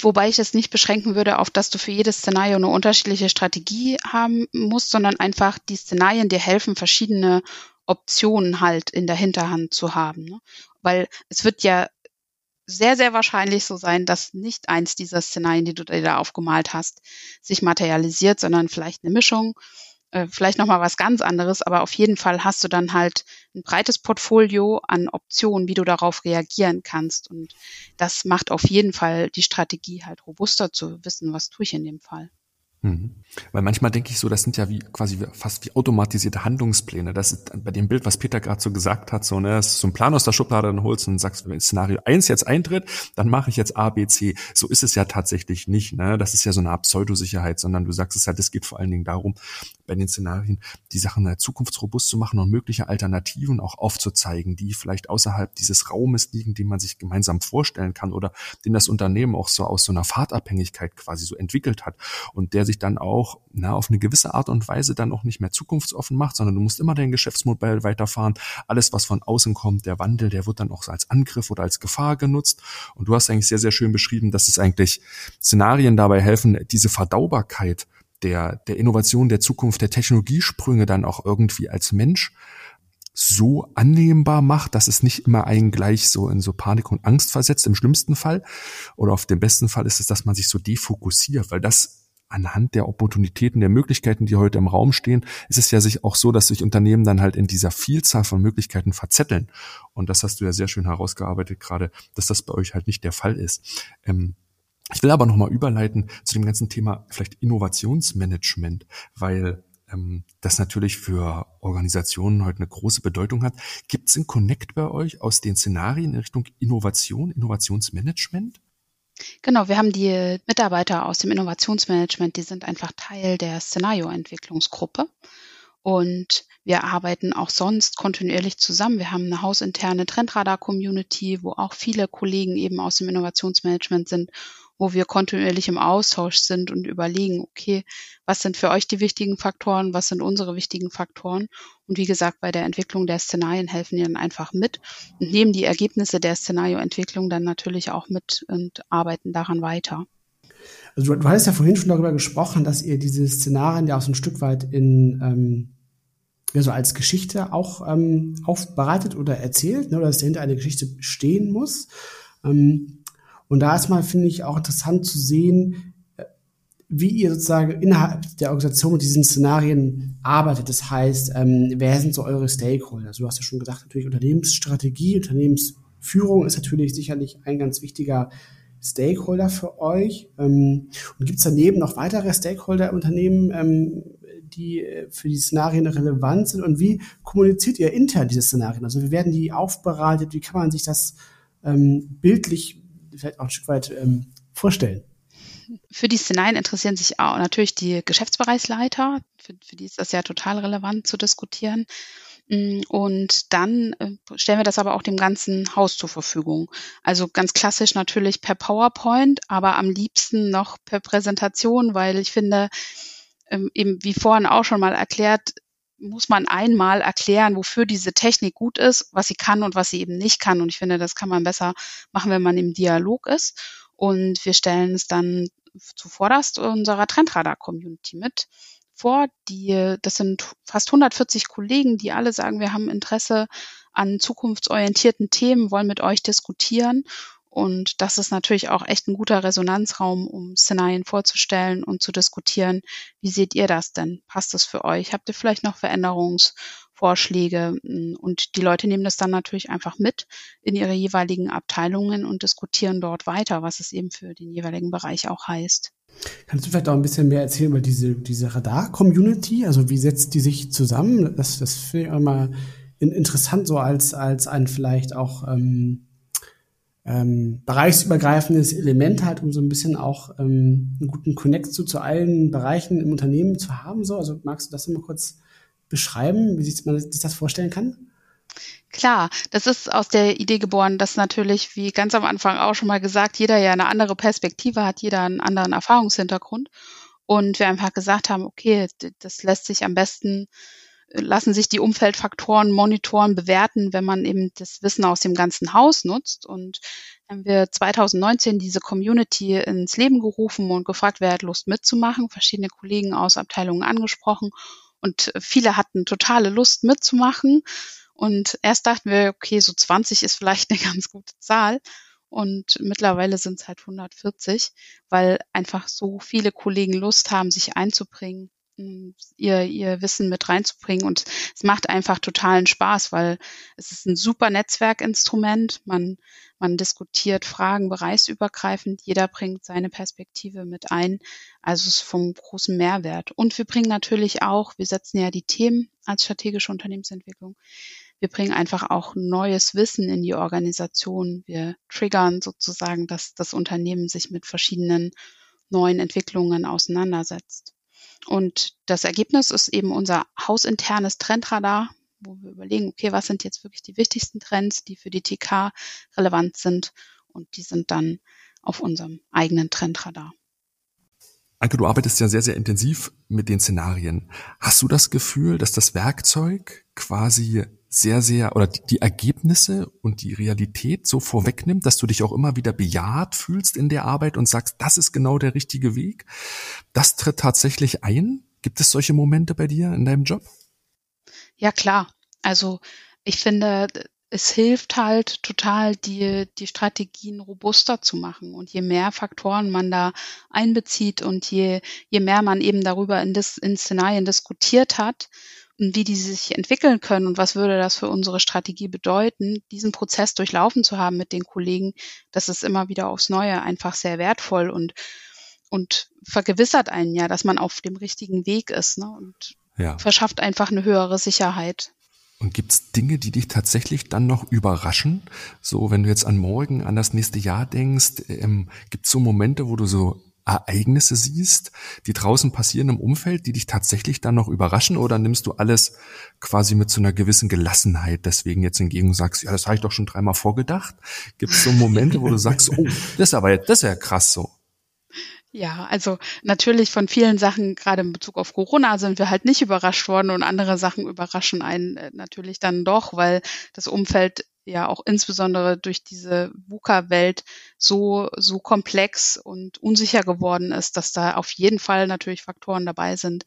Wobei ich es nicht beschränken würde auf, dass du für jedes Szenario eine unterschiedliche Strategie haben musst, sondern einfach die Szenarien dir helfen, verschiedene Optionen halt in der Hinterhand zu haben. Ne? Weil es wird ja sehr, sehr wahrscheinlich so sein, dass nicht eins dieser Szenarien, die du dir da aufgemalt hast, sich materialisiert, sondern vielleicht eine Mischung äh, vielleicht nochmal was ganz anderes, aber auf jeden Fall hast du dann halt ein breites Portfolio an Optionen, wie du darauf reagieren kannst. Und das macht auf jeden Fall die Strategie halt robuster zu wissen, was tue ich in dem Fall. Mhm. Weil manchmal denke ich so, das sind ja wie quasi fast wie automatisierte Handlungspläne. Das ist bei dem Bild, was Peter gerade so gesagt hat, so, ne, so ein Plan aus der Schublade, dann holst und sagst, wenn Szenario eins jetzt eintritt, dann mache ich jetzt A, B, C. So ist es ja tatsächlich nicht, ne? Das ist ja so eine Art Pseudosicherheit, sondern du sagst es halt, es geht vor allen Dingen darum, bei den Szenarien die Sachen halt zukunftsrobust zu machen und mögliche Alternativen auch aufzuzeigen, die vielleicht außerhalb dieses Raumes liegen, die man sich gemeinsam vorstellen kann oder den das Unternehmen auch so aus so einer Fahrtabhängigkeit quasi so entwickelt hat und der sich dann auch na, auf eine gewisse Art und Weise dann auch nicht mehr zukunftsoffen macht, sondern du musst immer dein Geschäftsmodell weiterfahren. Alles, was von außen kommt, der Wandel, der wird dann auch als Angriff oder als Gefahr genutzt. Und du hast eigentlich sehr, sehr schön beschrieben, dass es eigentlich Szenarien dabei helfen, diese Verdaubarkeit der, der Innovation, der Zukunft, der Technologiesprünge dann auch irgendwie als Mensch so annehmbar macht, dass es nicht immer einen gleich so in so Panik und Angst versetzt, im schlimmsten Fall. Oder auf dem besten Fall ist es, dass man sich so defokussiert, weil das anhand der Opportunitäten, der Möglichkeiten, die heute im Raum stehen, ist es ja sich auch so, dass sich Unternehmen dann halt in dieser Vielzahl von Möglichkeiten verzetteln. Und das hast du ja sehr schön herausgearbeitet gerade, dass das bei euch halt nicht der Fall ist. Ähm, ich will aber nochmal überleiten zu dem ganzen Thema vielleicht Innovationsmanagement, weil ähm, das natürlich für Organisationen heute eine große Bedeutung hat. Gibt es einen Connect bei euch aus den Szenarien in Richtung Innovation, Innovationsmanagement? Genau, wir haben die Mitarbeiter aus dem Innovationsmanagement, die sind einfach Teil der Szenarioentwicklungsgruppe. Und wir arbeiten auch sonst kontinuierlich zusammen. Wir haben eine hausinterne Trendradar-Community, wo auch viele Kollegen eben aus dem Innovationsmanagement sind wo wir kontinuierlich im Austausch sind und überlegen, okay, was sind für euch die wichtigen Faktoren, was sind unsere wichtigen Faktoren. Und wie gesagt, bei der Entwicklung der Szenarien helfen die dann einfach mit und nehmen die Ergebnisse der Szenarioentwicklung dann natürlich auch mit und arbeiten daran weiter. Also du, du hast ja vorhin schon darüber gesprochen, dass ihr diese Szenarien ja auch so ein Stück weit in ähm, ja, so als Geschichte auch ähm, aufbereitet oder erzählt, ne, oder dass dahinter eine Geschichte stehen muss. Ähm, und da ist mal, finde ich, auch interessant zu sehen, äh, wie ihr sozusagen innerhalb der Organisation mit diesen Szenarien arbeitet. Das heißt, ähm, wer sind so eure Stakeholder? Also du hast ja schon gesagt, natürlich Unternehmensstrategie, Unternehmensführung ist natürlich sicherlich ein ganz wichtiger Stakeholder für euch. Ähm, und gibt es daneben noch weitere Stakeholder im Unternehmen, ähm, die äh, für die Szenarien relevant sind? Und wie kommuniziert ihr intern diese Szenarien? Also wie werden die aufbereitet? Wie kann man sich das ähm, bildlich vielleicht auch ein Stück weit ähm, vorstellen? Für die Szenarien interessieren sich auch natürlich die Geschäftsbereichsleiter. Für, für die ist das ja total relevant zu diskutieren. Mm, und dann äh, stellen wir das aber auch dem ganzen Haus zur Verfügung. Also ganz klassisch natürlich per PowerPoint, aber am liebsten noch per Präsentation, weil ich finde, ähm, eben wie vorhin auch schon mal erklärt, muss man einmal erklären, wofür diese Technik gut ist, was sie kann und was sie eben nicht kann. Und ich finde, das kann man besser machen, wenn man im Dialog ist. Und wir stellen es dann zuvorderst unserer Trendradar-Community mit vor. Die, das sind fast 140 Kollegen, die alle sagen, wir haben Interesse an zukunftsorientierten Themen, wollen mit euch diskutieren. Und das ist natürlich auch echt ein guter Resonanzraum, um Szenarien vorzustellen und zu diskutieren. Wie seht ihr das denn? Passt das für euch? Habt ihr vielleicht noch Veränderungsvorschläge Vorschläge. Und die Leute nehmen das dann natürlich einfach mit in ihre jeweiligen Abteilungen und diskutieren dort weiter, was es eben für den jeweiligen Bereich auch heißt. Kannst du vielleicht auch ein bisschen mehr erzählen über diese, diese Radar-Community? Also wie setzt die sich zusammen? Das, das finde ich mal interessant, so als, als ein vielleicht auch ähm, ähm, bereichsübergreifendes Element halt, um so ein bisschen auch ähm, einen guten Connect zu, zu allen Bereichen im Unternehmen zu haben. So, also magst du das immer kurz beschreiben, wie sich, man sich das vorstellen kann? Klar, das ist aus der Idee geboren, dass natürlich, wie ganz am Anfang auch schon mal gesagt, jeder ja eine andere Perspektive hat, jeder einen anderen Erfahrungshintergrund. Und wir einfach gesagt haben, okay, das lässt sich am besten, lassen sich die Umfeldfaktoren monitoren, bewerten, wenn man eben das Wissen aus dem ganzen Haus nutzt. Und haben wir 2019 diese Community ins Leben gerufen und gefragt, wer hat Lust mitzumachen, verschiedene Kollegen aus Abteilungen angesprochen und viele hatten totale Lust mitzumachen. Und erst dachten wir, okay, so 20 ist vielleicht eine ganz gute Zahl. Und mittlerweile sind es halt 140, weil einfach so viele Kollegen Lust haben, sich einzubringen, ihr, ihr Wissen mit reinzubringen. Und es macht einfach totalen Spaß, weil es ist ein super Netzwerkinstrument. Man, man diskutiert Fragen bereichsübergreifend. Jeder bringt seine Perspektive mit ein. Also es ist vom großen Mehrwert. Und wir bringen natürlich auch, wir setzen ja die Themen als strategische Unternehmensentwicklung. Wir bringen einfach auch neues Wissen in die Organisation. Wir triggern sozusagen, dass das Unternehmen sich mit verschiedenen neuen Entwicklungen auseinandersetzt. Und das Ergebnis ist eben unser hausinternes Trendradar, wo wir überlegen, okay, was sind jetzt wirklich die wichtigsten Trends, die für die TK relevant sind. Und die sind dann auf unserem eigenen Trendradar. Anke, du arbeitest ja sehr, sehr intensiv mit den Szenarien. Hast du das Gefühl, dass das Werkzeug quasi sehr, sehr, oder die Ergebnisse und die Realität so vorwegnimmt, dass du dich auch immer wieder bejaht fühlst in der Arbeit und sagst, das ist genau der richtige Weg? Das tritt tatsächlich ein? Gibt es solche Momente bei dir in deinem Job? Ja, klar. Also ich finde, es hilft halt total, die, die Strategien robuster zu machen. Und je mehr Faktoren man da einbezieht und je, je mehr man eben darüber in, das, in Szenarien diskutiert hat, wie die sich entwickeln können und was würde das für unsere Strategie bedeuten, diesen Prozess durchlaufen zu haben mit den Kollegen, das ist immer wieder aufs Neue einfach sehr wertvoll und, und vergewissert einen ja, dass man auf dem richtigen Weg ist ne? und ja. verschafft einfach eine höhere Sicherheit. Und gibt's Dinge, die dich tatsächlich dann noch überraschen? So, wenn du jetzt an morgen, an das nächste Jahr denkst, ähm, gibt's so Momente, wo du so Ereignisse siehst, die draußen passieren im Umfeld, die dich tatsächlich dann noch überraschen oder nimmst du alles quasi mit so einer gewissen Gelassenheit deswegen jetzt entgegen und sagst, ja, das habe ich doch schon dreimal vorgedacht? Gibt es so Momente, wo du sagst, oh, das ist aber das ist ja krass so. Ja, also natürlich von vielen Sachen, gerade in Bezug auf Corona, sind wir halt nicht überrascht worden und andere Sachen überraschen einen äh, natürlich dann doch, weil das Umfeld ja auch insbesondere durch diese VUCA-Welt so, so komplex und unsicher geworden ist, dass da auf jeden Fall natürlich Faktoren dabei sind,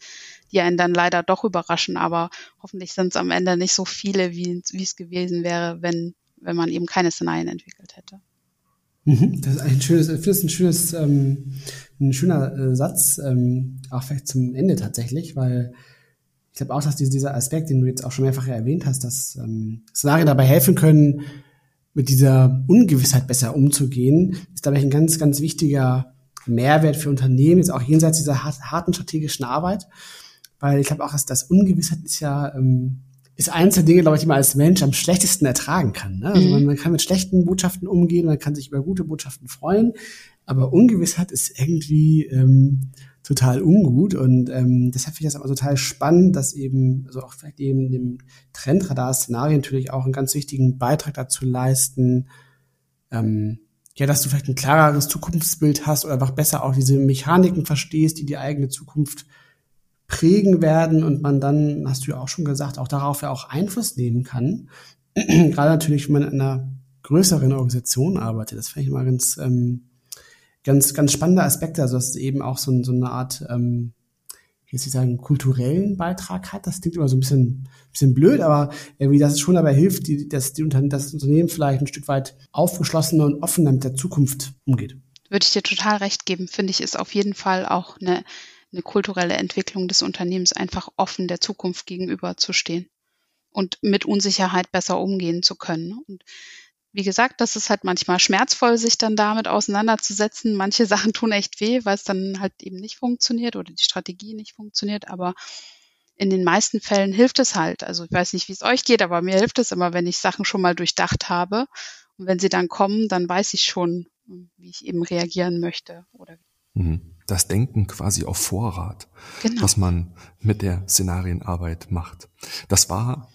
die einen dann leider doch überraschen. Aber hoffentlich sind es am Ende nicht so viele, wie, es gewesen wäre, wenn, wenn man eben keine Szenarien entwickelt hätte. Mhm. Das ist ein schönes, ich finde es ein schönes, ähm, ein schöner äh, Satz, ähm, auch vielleicht zum Ende tatsächlich, weil ich glaube auch, dass dieser Aspekt, den du jetzt auch schon mehrfach erwähnt hast, dass ähm, Szenarien dabei helfen können, mit dieser Ungewissheit besser umzugehen, ist, glaube ich, ein ganz, ganz wichtiger Mehrwert für Unternehmen, jetzt auch jenseits dieser harten strategischen Arbeit. Weil ich glaube auch, dass das Ungewissheit ist ja ähm, ist eines der Dinge, glaube ich, die man als Mensch am schlechtesten ertragen kann. Ne? Also mhm. man, man, kann mit schlechten Botschaften umgehen, man kann sich über gute Botschaften freuen, aber Ungewissheit ist irgendwie ähm, total ungut und ähm, deshalb finde ich das aber total spannend, dass eben, also auch vielleicht eben dem Trendradar-Szenario natürlich auch einen ganz wichtigen Beitrag dazu leisten, ähm, ja, dass du vielleicht ein klareres Zukunftsbild hast oder einfach besser auch diese Mechaniken verstehst, die die eigene Zukunft prägen werden und man dann, hast du ja auch schon gesagt, auch darauf ja auch Einfluss nehmen kann. Gerade natürlich, wenn man in einer größeren Organisation arbeitet. Das finde ich immer ganz, ähm, ganz, ganz spannender Aspekt. Also, dass es eben auch so, so eine Art, ähm, wie soll ich sagen, kulturellen Beitrag hat. Das klingt immer so ein bisschen, bisschen blöd, aber irgendwie, dass es schon dabei hilft, die, dass, die Unternehmen, das Unternehmen vielleicht ein Stück weit aufgeschlossener und offener mit der Zukunft umgeht. Würde ich dir total recht geben, finde ich, ist auf jeden Fall auch eine eine kulturelle Entwicklung des Unternehmens einfach offen der Zukunft gegenüber zu stehen. und mit Unsicherheit besser umgehen zu können. Und wie gesagt, das ist halt manchmal schmerzvoll, sich dann damit auseinanderzusetzen. Manche Sachen tun echt weh, weil es dann halt eben nicht funktioniert oder die Strategie nicht funktioniert. Aber in den meisten Fällen hilft es halt. Also ich weiß nicht, wie es euch geht, aber mir hilft es immer, wenn ich Sachen schon mal durchdacht habe. Und wenn sie dann kommen, dann weiß ich schon, wie ich eben reagieren möchte. Oder mhm. das Denken quasi auf Vorrat, genau. was man mit der Szenarienarbeit macht. Das war,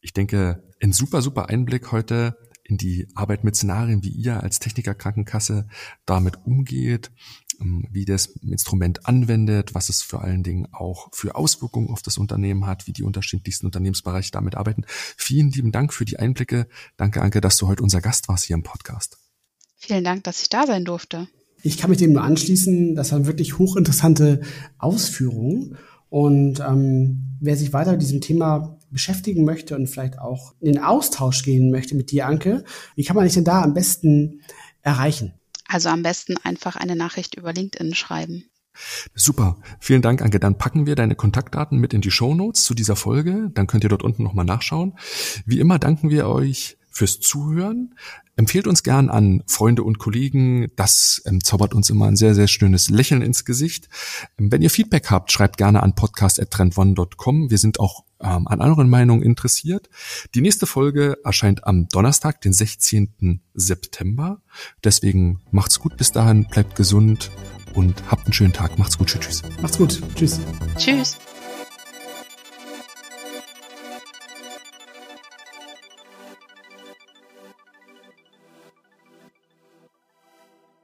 ich denke, ein super, super Einblick heute in die Arbeit mit Szenarien, wie ihr als Techniker Krankenkasse damit umgeht, ähm, wie das Instrument anwendet, was es vor allen Dingen auch für Auswirkungen auf das Unternehmen hat, wie die unterschiedlichsten Unternehmensbereiche damit arbeiten. Vielen lieben Dank für die Einblicke. Danke, Anke, dass du heute unser Gast warst hier im Podcast. Vielen Dank, dass ich da sein durfte. Ich kann mich dem nur anschließen. Das waren wirklich hochinteressante Ausführungen. Und ähm, wer sich weiter mit diesem Thema beschäftigen möchte und vielleicht auch in den Austausch gehen möchte mit dir, Anke, wie kann man dich denn da am besten erreichen? Also am besten einfach eine Nachricht über LinkedIn schreiben. Super. Vielen Dank, Anke. Dann packen wir deine Kontaktdaten mit in die Show Notes zu dieser Folge. Dann könnt ihr dort unten nochmal nachschauen. Wie immer danken wir euch fürs Zuhören. Empfehlt uns gern an Freunde und Kollegen. Das ähm, zaubert uns immer ein sehr, sehr schönes Lächeln ins Gesicht. Ähm, wenn ihr Feedback habt, schreibt gerne an podcast.trendone.com. Wir sind auch ähm, an anderen Meinungen interessiert. Die nächste Folge erscheint am Donnerstag, den 16. September. Deswegen macht's gut bis dahin, bleibt gesund und habt einen schönen Tag. Macht's gut. Tschüss. Macht's gut. Tschüss. Tschüss.